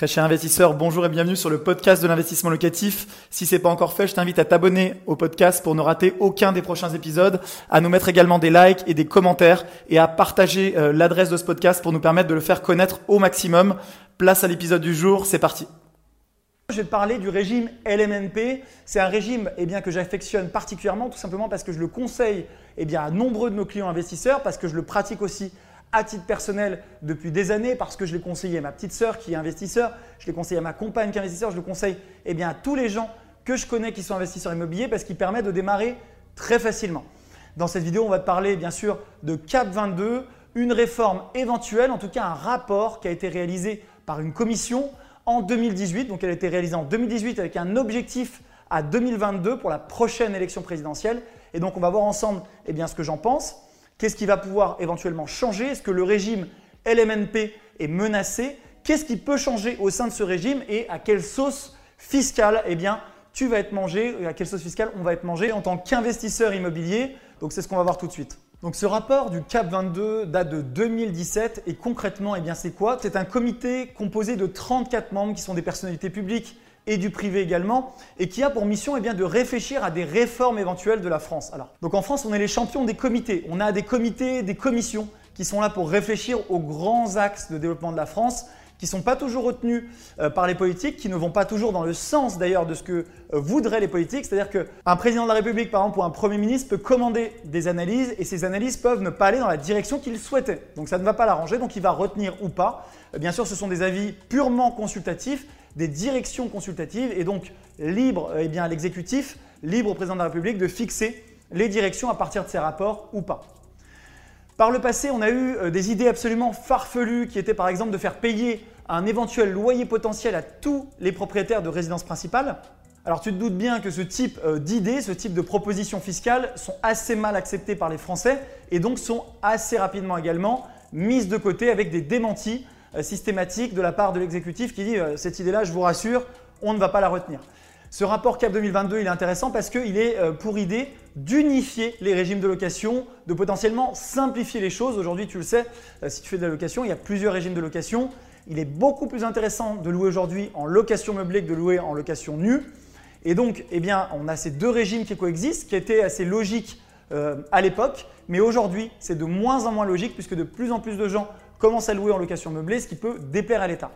Très cher investisseur, bonjour et bienvenue sur le podcast de l'investissement locatif. Si c'est pas encore fait, je t'invite à t'abonner au podcast pour ne rater aucun des prochains épisodes, à nous mettre également des likes et des commentaires et à partager euh, l'adresse de ce podcast pour nous permettre de le faire connaître au maximum. Place à l'épisode du jour, c'est parti. Je vais te parler du régime LMNP. C'est un régime eh bien, que j'affectionne particulièrement, tout simplement parce que je le conseille eh bien, à nombreux de nos clients investisseurs, parce que je le pratique aussi à titre personnel depuis des années parce que je l'ai conseillé à ma petite sœur qui est investisseur, je l'ai conseillé à ma compagne qui est investisseur, je le conseille eh bien, à tous les gens que je connais qui sont investisseurs immobiliers parce qu'il permet de démarrer très facilement. Dans cette vidéo, on va te parler bien sûr de CAP 22, une réforme éventuelle, en tout cas un rapport qui a été réalisé par une commission en 2018. Donc elle a été réalisée en 2018 avec un objectif à 2022 pour la prochaine élection présidentielle. Et donc on va voir ensemble eh bien, ce que j'en pense. Qu'est-ce qui va pouvoir éventuellement changer? Est-ce que le régime LMNP est menacé? Qu'est-ce qui peut changer au sein de ce régime? Et à quelle sauce fiscale eh bien, tu vas être mangé à quelle sauce fiscale on va être mangé en tant qu'investisseur immobilier? Donc c'est ce qu'on va voir tout de suite. Donc ce rapport du CAP 22 date de 2017 et concrètement, eh bien c'est quoi? C'est un comité composé de 34 membres qui sont des personnalités publiques et du privé également, et qui a pour mission eh de réfléchir à des réformes éventuelles de la France. Alors, donc en France, on est les champions des comités. On a des comités, des commissions qui sont là pour réfléchir aux grands axes de développement de la France qui ne sont pas toujours retenus euh, par les politiques, qui ne vont pas toujours dans le sens d'ailleurs de ce que euh, voudraient les politiques. C'est-à-dire qu'un président de la République, par exemple, ou un Premier ministre peut commander des analyses et ces analyses peuvent ne pas aller dans la direction qu'il souhaitait. Donc ça ne va pas l'arranger, donc il va retenir ou pas. Euh, bien sûr, ce sont des avis purement consultatifs des directions consultatives et donc libre eh bien, à l'exécutif, libre au président de la République de fixer les directions à partir de ces rapports ou pas. Par le passé, on a eu euh, des idées absolument farfelues qui étaient par exemple de faire payer un éventuel loyer potentiel à tous les propriétaires de résidences principales. Alors tu te doutes bien que ce type euh, d'idées, ce type de propositions fiscales sont assez mal acceptées par les Français et donc sont assez rapidement également mises de côté avec des démentis euh, systématique de la part de l'exécutif qui dit cette idée-là, je vous rassure, on ne va pas la retenir. Ce rapport CAP 2022, il est intéressant parce qu'il est euh, pour idée d'unifier les régimes de location, de potentiellement simplifier les choses. Aujourd'hui, tu le sais, si tu fais de la location, il y a plusieurs régimes de location. Il est beaucoup plus intéressant de louer aujourd'hui en location meublée que de louer en location nue. Et donc, eh on a ces deux régimes qui coexistent, qui étaient assez logiques à l'époque, mais aujourd'hui, c'est de moins en moins logique puisque de plus en plus de gens commence à louer en location meublée, ce qui peut déplaire à l'État.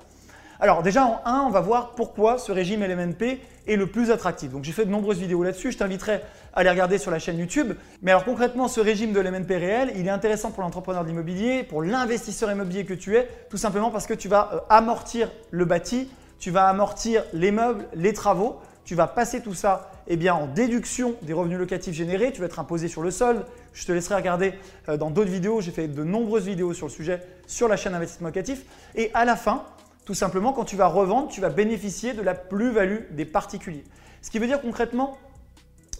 Alors déjà en 1, on va voir pourquoi ce régime LMNP est le plus attractif. Donc j'ai fait de nombreuses vidéos là-dessus, je t'inviterai à les regarder sur la chaîne YouTube. Mais alors concrètement, ce régime de LMNP réel, il est intéressant pour l'entrepreneur de l'immobilier, pour l'investisseur immobilier que tu es, tout simplement parce que tu vas euh, amortir le bâti, tu vas amortir les meubles, les travaux, tu vas passer tout ça eh bien, en déduction des revenus locatifs générés, tu vas être imposé sur le solde. Je te laisserai regarder euh, dans d'autres vidéos, j'ai fait de nombreuses vidéos sur le sujet sur la chaîne investissement locatif. Et à la fin, tout simplement, quand tu vas revendre, tu vas bénéficier de la plus-value des particuliers. Ce qui veut dire concrètement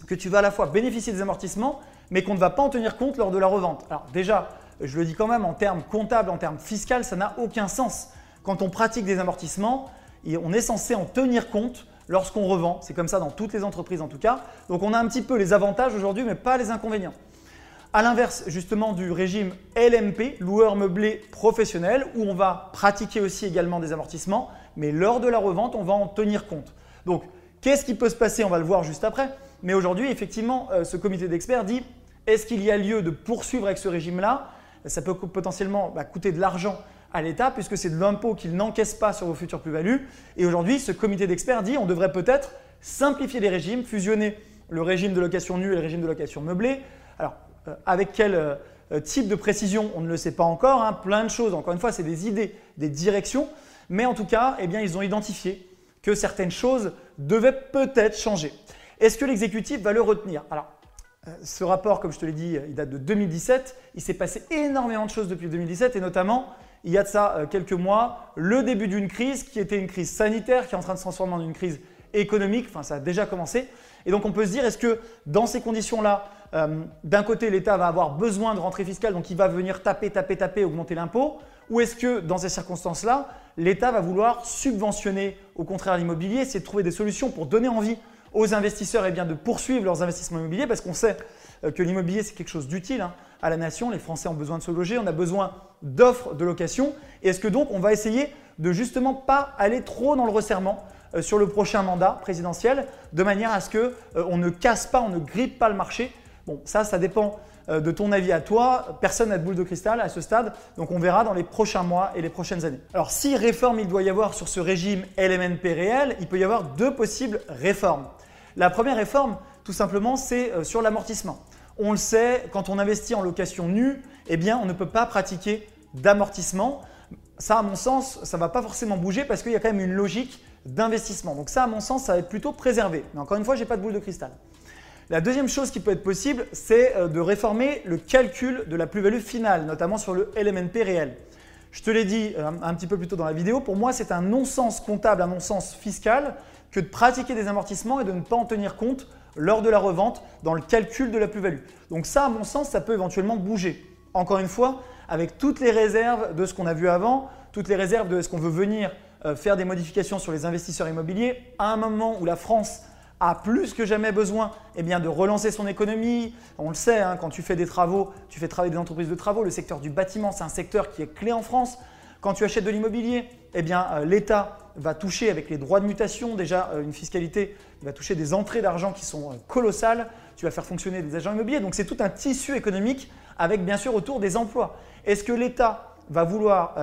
que tu vas à la fois bénéficier des amortissements, mais qu'on ne va pas en tenir compte lors de la revente. Alors déjà, je le dis quand même, en termes comptables, en termes fiscaux, ça n'a aucun sens. Quand on pratique des amortissements, on est censé en tenir compte lorsqu'on revend. C'est comme ça dans toutes les entreprises en tout cas. Donc on a un petit peu les avantages aujourd'hui, mais pas les inconvénients. À l'inverse justement du régime LMP, loueur meublé professionnel, où on va pratiquer aussi également des amortissements, mais lors de la revente, on va en tenir compte. Donc qu'est-ce qui peut se passer? On va le voir juste après. Mais aujourd'hui, effectivement, euh, ce comité d'experts dit est-ce qu'il y a lieu de poursuivre avec ce régime-là? Ça peut potentiellement bah, coûter de l'argent à l'État puisque c'est de l'impôt qu'il n'encaisse pas sur vos futures plus-values. Et aujourd'hui, ce comité d'experts dit on devrait peut-être simplifier les régimes, fusionner le régime de location nue et le régime de location meublée. Alors, avec quel euh, type de précision, on ne le sait pas encore. Hein. plein de choses. Encore une fois, c'est des idées, des directions. Mais en tout cas, eh bien, ils ont identifié que certaines choses devaient peut-être changer. Est-ce que l'exécutif va le retenir? Alors, euh, ce rapport, comme je te l'ai dit, il date de 2017. Il s'est passé énormément de choses depuis 2017 et notamment il y a de ça euh, quelques mois, le début d'une crise qui était une crise sanitaire qui est en train de se transformer en une crise économique. Enfin, ça a déjà commencé. Et donc, on peut se dire, est-ce que dans ces conditions-là, euh, d'un côté, l'État va avoir besoin de rentrée fiscale, donc il va venir taper, taper, taper, augmenter l'impôt Ou est-ce que dans ces circonstances-là, l'État va vouloir subventionner au contraire l'immobilier, essayer de trouver des solutions pour donner envie aux investisseurs eh bien, de poursuivre leurs investissements immobiliers parce qu'on sait euh, que l'immobilier, c'est quelque chose d'utile hein, à la nation. Les Français ont besoin de se loger, on a besoin d'offres de location. Et est-ce que donc on va essayer de justement pas aller trop dans le resserrement euh, sur le prochain mandat présidentiel, de manière à ce que euh, on ne casse pas, on ne grippe pas le marché. Bon, ça, ça dépend euh, de ton avis à toi. Personne n'a de boule de cristal à ce stade, donc on verra dans les prochains mois et les prochaines années. Alors, si réforme il doit y avoir sur ce régime LMNP réel, il peut y avoir deux possibles réformes. La première réforme, tout simplement, c'est sur l'amortissement. On le sait, quand on investit en location nue, eh bien, on ne peut pas pratiquer d'amortissement. Ça, à mon sens, ça ne va pas forcément bouger parce qu'il y a quand même une logique d'investissement. Donc ça, à mon sens, ça va être plutôt préservé. Mais encore une fois, je n'ai pas de boule de cristal. La deuxième chose qui peut être possible, c'est euh, de réformer le calcul de la plus-value finale, notamment sur le LMNP réel. Je te l'ai dit euh, un petit peu plus tôt dans la vidéo, pour moi, c'est un non-sens comptable, un non-sens fiscal que de pratiquer des amortissements et de ne pas en tenir compte lors de la revente dans le calcul de la plus-value. Donc ça, à mon sens, ça peut éventuellement bouger. Encore une fois, avec toutes les réserves de ce qu'on a vu avant, toutes les réserves de ce qu'on veut venir euh, faire des modifications sur les investisseurs immobiliers, à un moment où la France a plus que jamais besoin eh bien, de relancer son économie. On le sait, hein, quand tu fais des travaux, tu fais travailler des entreprises de travaux. Le secteur du bâtiment, c'est un secteur qui est clé en France. Quand tu achètes de l'immobilier, eh bien, euh, l'État va toucher avec les droits de mutation, déjà euh, une fiscalité, il va toucher des entrées d'argent qui sont colossales. Tu vas faire fonctionner des agents immobiliers. Donc c'est tout un tissu économique avec bien sûr autour des emplois. Est-ce que l'État va vouloir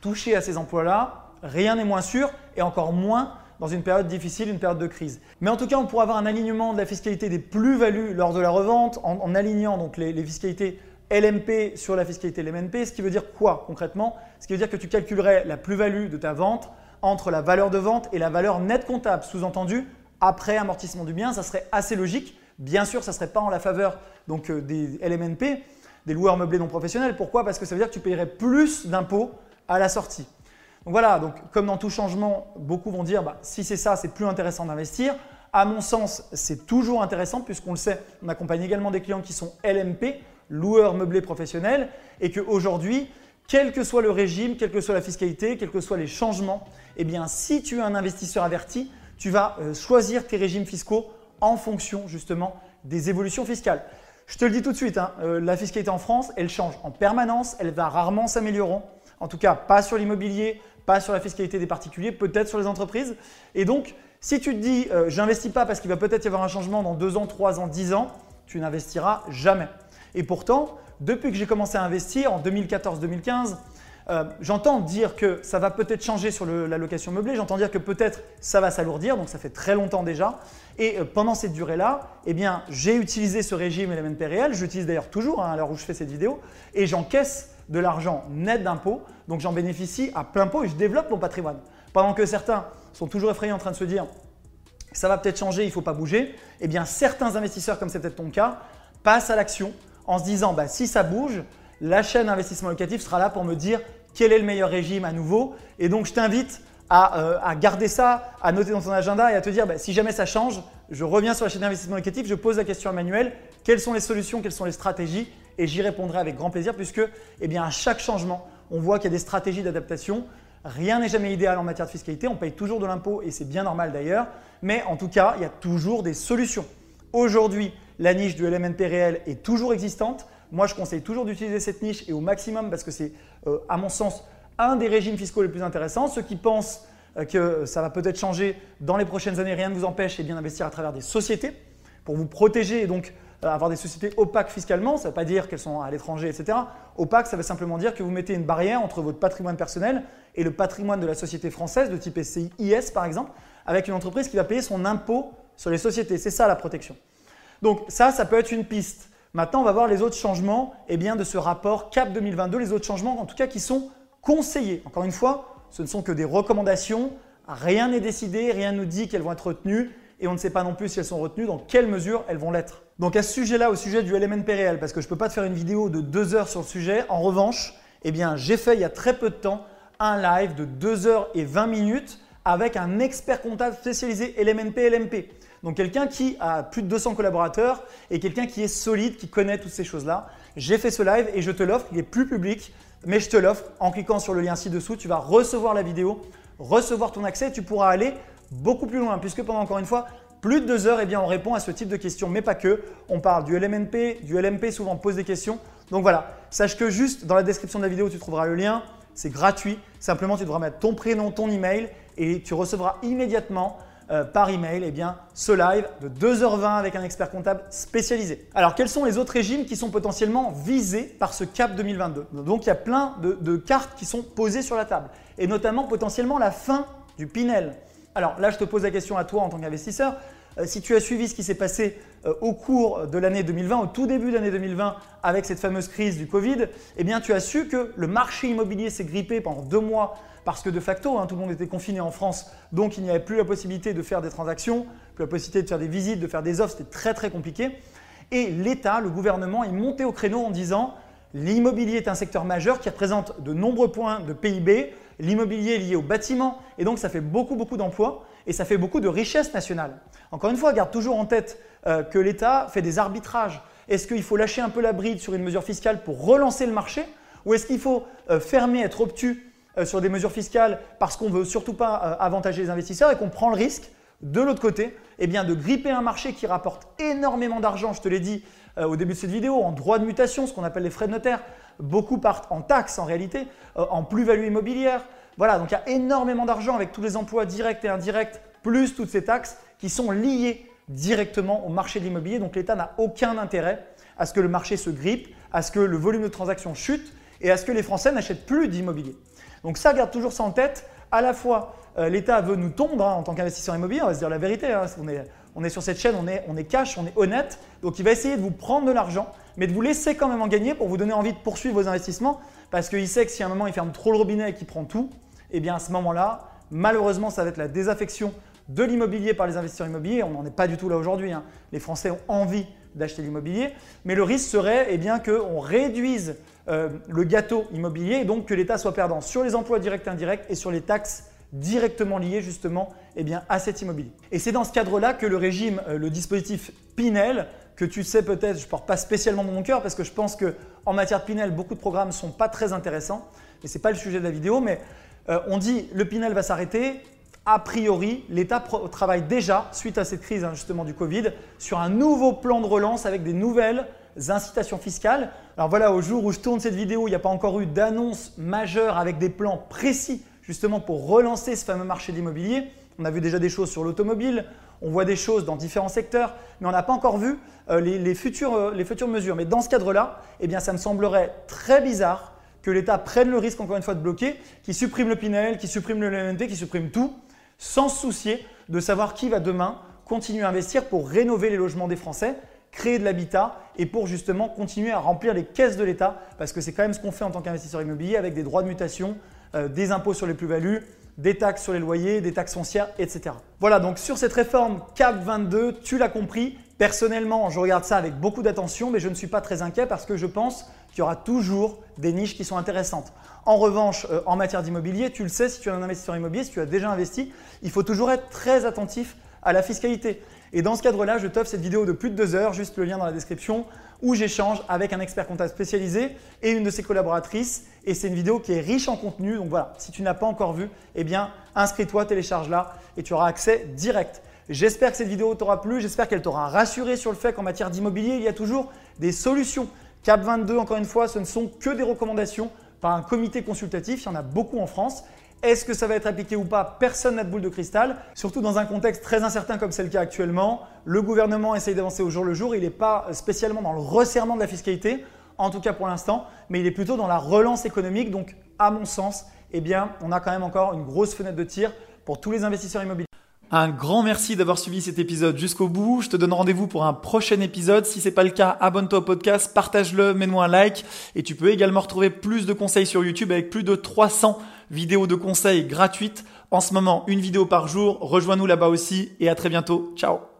toucher à ces emplois-là? Rien n'est moins sûr et encore moins dans une période difficile, une période de crise. Mais en tout cas, on pourra avoir un alignement de la fiscalité des plus-values lors de la revente en, alignant donc les, fiscalités LMP sur la fiscalité LMNP, ce qui veut dire quoi concrètement? Ce qui veut dire que tu calculerais la plus-value de ta vente entre la valeur de vente et la valeur nette comptable, sous-entendu après amortissement du bien, ça serait assez logique. Bien sûr, ça ne serait pas en la faveur donc, euh, des LMNP, des loueurs meublés non professionnels. Pourquoi? Parce que ça veut dire que tu payerais plus d'impôts à la sortie. Donc voilà, donc comme dans tout changement, beaucoup vont dire bah, si c'est ça, c'est plus intéressant d'investir. À mon sens, c'est toujours intéressant puisqu'on le sait, on accompagne également des clients qui sont LMP, loueurs meublés professionnels, et qu'aujourd'hui, quel que soit le régime, quelle que soit la fiscalité, quels que soient les changements, eh bien si tu es un investisseur averti, tu vas euh, choisir tes régimes fiscaux en fonction justement des évolutions fiscales. Je te le dis tout de suite, hein, euh, la fiscalité en France, elle change en permanence, elle va rarement s'améliorer. En tout cas, pas sur l'immobilier, pas sur la fiscalité des particuliers, peut-être sur les entreprises. Et donc, si tu te dis, euh, j'investis pas parce qu'il va peut-être y avoir un changement dans 2 ans, 3 ans, 10 ans, tu n'investiras jamais. Et pourtant, depuis que j'ai commencé à investir en 2014-2015, euh, j'entends dire que ça va peut-être changer sur la location meublée, j'entends dire que peut-être ça va s'alourdir, donc ça fait très longtemps déjà. Et euh, pendant cette durée-là, eh j'ai utilisé ce régime LMNP réel, j'utilise d'ailleurs toujours hein, à l'heure où je fais cette vidéo, et j'encaisse de l'argent net d'impôts, donc j'en bénéficie à plein pot et je développe mon patrimoine. Pendant que certains sont toujours effrayés en train de se dire ça va peut-être changer, il ne faut pas bouger, eh bien certains investisseurs, comme c'est peut-être ton cas, passent à l'action en se disant bah, si ça bouge, la chaîne investissement locatif sera là pour me dire quel est le meilleur régime à nouveau. Et donc je t'invite à, euh, garder ça, à noter dans ton agenda et à te dire bah, si jamais ça change, je reviens sur la chaîne d'investissement locatif, je pose la question à Manuel quelles sont les solutions, quelles sont les stratégies et j'y répondrai avec grand plaisir puisque eh bien, à chaque changement, on voit qu'il y a des stratégies d'adaptation. Rien n'est jamais idéal en matière de fiscalité, on paye toujours de l'impôt et c'est bien normal d'ailleurs, mais en tout cas, il y a toujours des solutions. Aujourd'hui, la niche du LMNP réel est toujours existante. Moi, je conseille toujours d'utiliser cette niche et au maximum parce que c'est, euh, à mon sens, un des régimes fiscaux les plus intéressants. Ceux qui pensent euh, que ça va peut-être changer dans les prochaines années, rien ne vous empêche et bien d'investir à travers des sociétés pour vous protéger et donc avoir des sociétés opaques fiscalement, ça ne veut pas dire qu'elles sont à l'étranger, etc. Opaque, ça veut simplement dire que vous mettez une barrière entre votre patrimoine personnel et le patrimoine de la société française, de type SCI IS par exemple, avec une entreprise qui va payer son impôt sur les sociétés. C'est ça la protection. Donc ça, ça peut être une piste. Maintenant, on va voir les autres changements eh bien, de ce rapport CAP 2022, les autres changements en tout cas qui sont conseillés. Encore une fois, ce ne sont que des recommandations, rien n'est décidé, rien ne nous dit qu'elles vont être retenues et on ne sait pas non plus si elles sont retenues, dans quelle mesure elles vont l'être. Donc à ce sujet-là, au sujet du LMNP réel, parce que je ne peux pas te faire une vidéo de deux heures sur le sujet, en revanche, eh bien, j'ai fait il y a très peu de temps un live de 2 heures et 20 minutes avec un expert comptable spécialisé LMNP LMP. Donc quelqu'un qui a plus de 200 collaborateurs et quelqu'un qui est solide, qui connaît toutes ces choses-là. J'ai fait ce live et je te l'offre, il est plus public, mais je te l'offre en cliquant sur le lien ci-dessous. Tu vas recevoir la vidéo, recevoir ton accès, tu pourras aller beaucoup plus loin, puisque pendant encore une fois, plus de deux heures, eh bien, on répond à ce type de questions, mais pas que. On parle du LMNP, du LMP, souvent on pose des questions. Donc voilà, sache que juste dans la description de la vidéo, tu trouveras le lien. c'est gratuit. Simplement, tu devras mettre ton prénom, ton email et tu recevras immédiatement euh, par email eh bien, ce live de 2h20 avec un expert comptable spécialisé. Alors, quels sont les autres régimes qui sont potentiellement visés par ce CAP 2022 Donc, il y a plein de, cartes qui sont posées sur la table et notamment potentiellement la fin du Pinel. Alors là, je te pose la question à toi en tant qu'investisseur. Euh, si tu as suivi ce qui s'est passé euh, au cours de l'année 2020, au tout début de l'année 2020, avec cette fameuse crise du Covid, eh bien, tu as su que le marché immobilier s'est grippé pendant deux mois parce que de facto, hein, tout le monde était confiné en France, donc il n'y avait plus la possibilité de faire des transactions, plus la possibilité de faire des visites, de faire des offres, c'était très très compliqué. Et l'État, le gouvernement, est monté au créneau en disant l'immobilier est un secteur majeur qui représente de nombreux points de PIB, l'immobilier lié au bâtiment, et donc ça fait beaucoup beaucoup d'emplois et ça fait beaucoup de richesses nationales. Encore une fois, garde toujours en tête euh, que l'État fait des arbitrages. Est-ce qu'il faut lâcher un peu la bride sur une mesure fiscale pour relancer le marché ou est-ce qu'il faut euh, fermer, être obtus euh, sur des mesures fiscales parce qu'on ne veut surtout pas avantager les investisseurs et qu'on prend le risque de l'autre côté eh bien, de gripper un marché qui rapporte énormément d'argent, je te l'ai dit au début de cette vidéo, en droit de mutation, ce qu'on appelle les frais de notaire. Beaucoup partent en taxes en réalité, en plus-value immobilière. Voilà, donc il y a énormément d'argent avec tous les emplois directs et indirects, plus toutes ces taxes qui sont liées directement au marché de l'immobilier. Donc l'État n'a aucun intérêt à ce que le marché se grippe, à ce que le volume de transactions chute et à ce que les Français n'achètent plus d'immobilier. Donc ça, garde toujours ça en tête. À la fois, euh, l'État veut nous tondre hein, en tant qu'investisseur immobilier, on va se dire la vérité. Hein, on, est, sur cette chaîne, on est, on est cash, on est honnête. Donc il va essayer de vous prendre de l'argent, mais de vous laisser quand même en gagner pour vous donner envie de poursuivre vos investissements. Parce qu'il sait que si à un moment il ferme trop le robinet et qu'il prend tout, eh bien à ce moment-là, malheureusement, ça va être la désaffection de l'immobilier par les investisseurs immobiliers. On n'en est pas du tout là aujourd'hui. Hein. Les Français ont envie d'acheter l'immobilier, mais le risque serait eh bien qu'on réduise euh, le gâteau immobilier et donc que l'État soit perdant sur les emplois directs et indirects et sur les taxes directement liées justement eh à cet immobilier. Et c'est dans ce cadre-là que le régime, euh, le dispositif Pinel, que tu sais peut-être, je porte pas spécialement dans mon cœur parce que je pense qu'en matière de Pinel, beaucoup de programmes ne sont pas très intéressants, mais ce n'est pas le sujet de la vidéo, mais euh, on dit le Pinel va s'arrêter, a priori, l'État travaille déjà, suite à cette crise hein, justement du Covid, sur un nouveau plan de relance avec des nouvelles incitations fiscales. Alors voilà, au jour où je tourne cette vidéo, il n'y a pas encore eu d'annonce majeure avec des plans précis justement pour relancer ce fameux marché de l'immobilier. On a vu déjà des choses sur l'automobile, on voit des choses dans différents secteurs, mais on n'a pas encore vu euh, les, futures, euh, les, futures, mesures. Mais dans ce cadre-là, eh ça me semblerait très bizarre que l'État prenne le risque, encore une fois, de bloquer, qui supprime le Pinel, qui supprime le LNT, qui supprime tout, sans se soucier de savoir qui va demain continuer à investir pour rénover les logements des Français, créer de l'habitat et pour justement continuer à remplir les caisses de l'État, parce que c'est quand même ce qu'on fait en tant qu'investisseur immobilier avec des droits de mutation, euh, des impôts sur les plus-values, des taxes sur les loyers, des taxes foncières, etc. Voilà, donc sur cette réforme CAP 22, tu l'as compris, personnellement, je regarde ça avec beaucoup d'attention, mais je ne suis pas très inquiet parce que je pense qu'il y aura toujours des niches qui sont intéressantes. En revanche, euh, en matière d'immobilier, tu le sais, si tu es un investisseur immobilier, si tu as déjà investi, il faut toujours être très attentif à la fiscalité. Et dans ce cadre-là, je t'offre cette vidéo de plus de deux heures, juste le lien dans la description, où j'échange avec un expert comptable spécialisé et une de ses collaboratrices. Et c'est une vidéo qui est riche en contenu. Donc voilà, si tu n'as pas encore vu, eh bien, inscris-toi, télécharge-la et tu auras accès direct. J'espère que cette vidéo t'aura plu, j'espère qu'elle t'aura rassuré sur le fait qu'en matière d'immobilier, il y a toujours des solutions. CAP 22, encore une fois, ce ne sont que des recommandations par un comité consultatif. Il y en a beaucoup en France. Est-ce que ça va être appliqué ou pas? Personne n'a de boule de cristal. Surtout dans un contexte très incertain comme c'est le cas actuellement. Le gouvernement essaye d'avancer au jour le jour. Il n'est pas spécialement dans le resserrement de la fiscalité, en tout cas pour l'instant, mais il est plutôt dans la relance économique. Donc, à mon sens, eh bien, on a quand même encore une grosse fenêtre de tir pour tous les investisseurs immobiliers. Un grand merci d'avoir suivi cet épisode jusqu'au bout. Je te donne rendez-vous pour un prochain épisode. Si c'est pas le cas, abonne-toi au podcast, partage-le, mets-moi un like. Et tu peux également retrouver plus de conseils sur YouTube avec plus de 300 vidéos de conseils gratuites. En ce moment, une vidéo par jour. Rejoins-nous là-bas aussi et à très bientôt. Ciao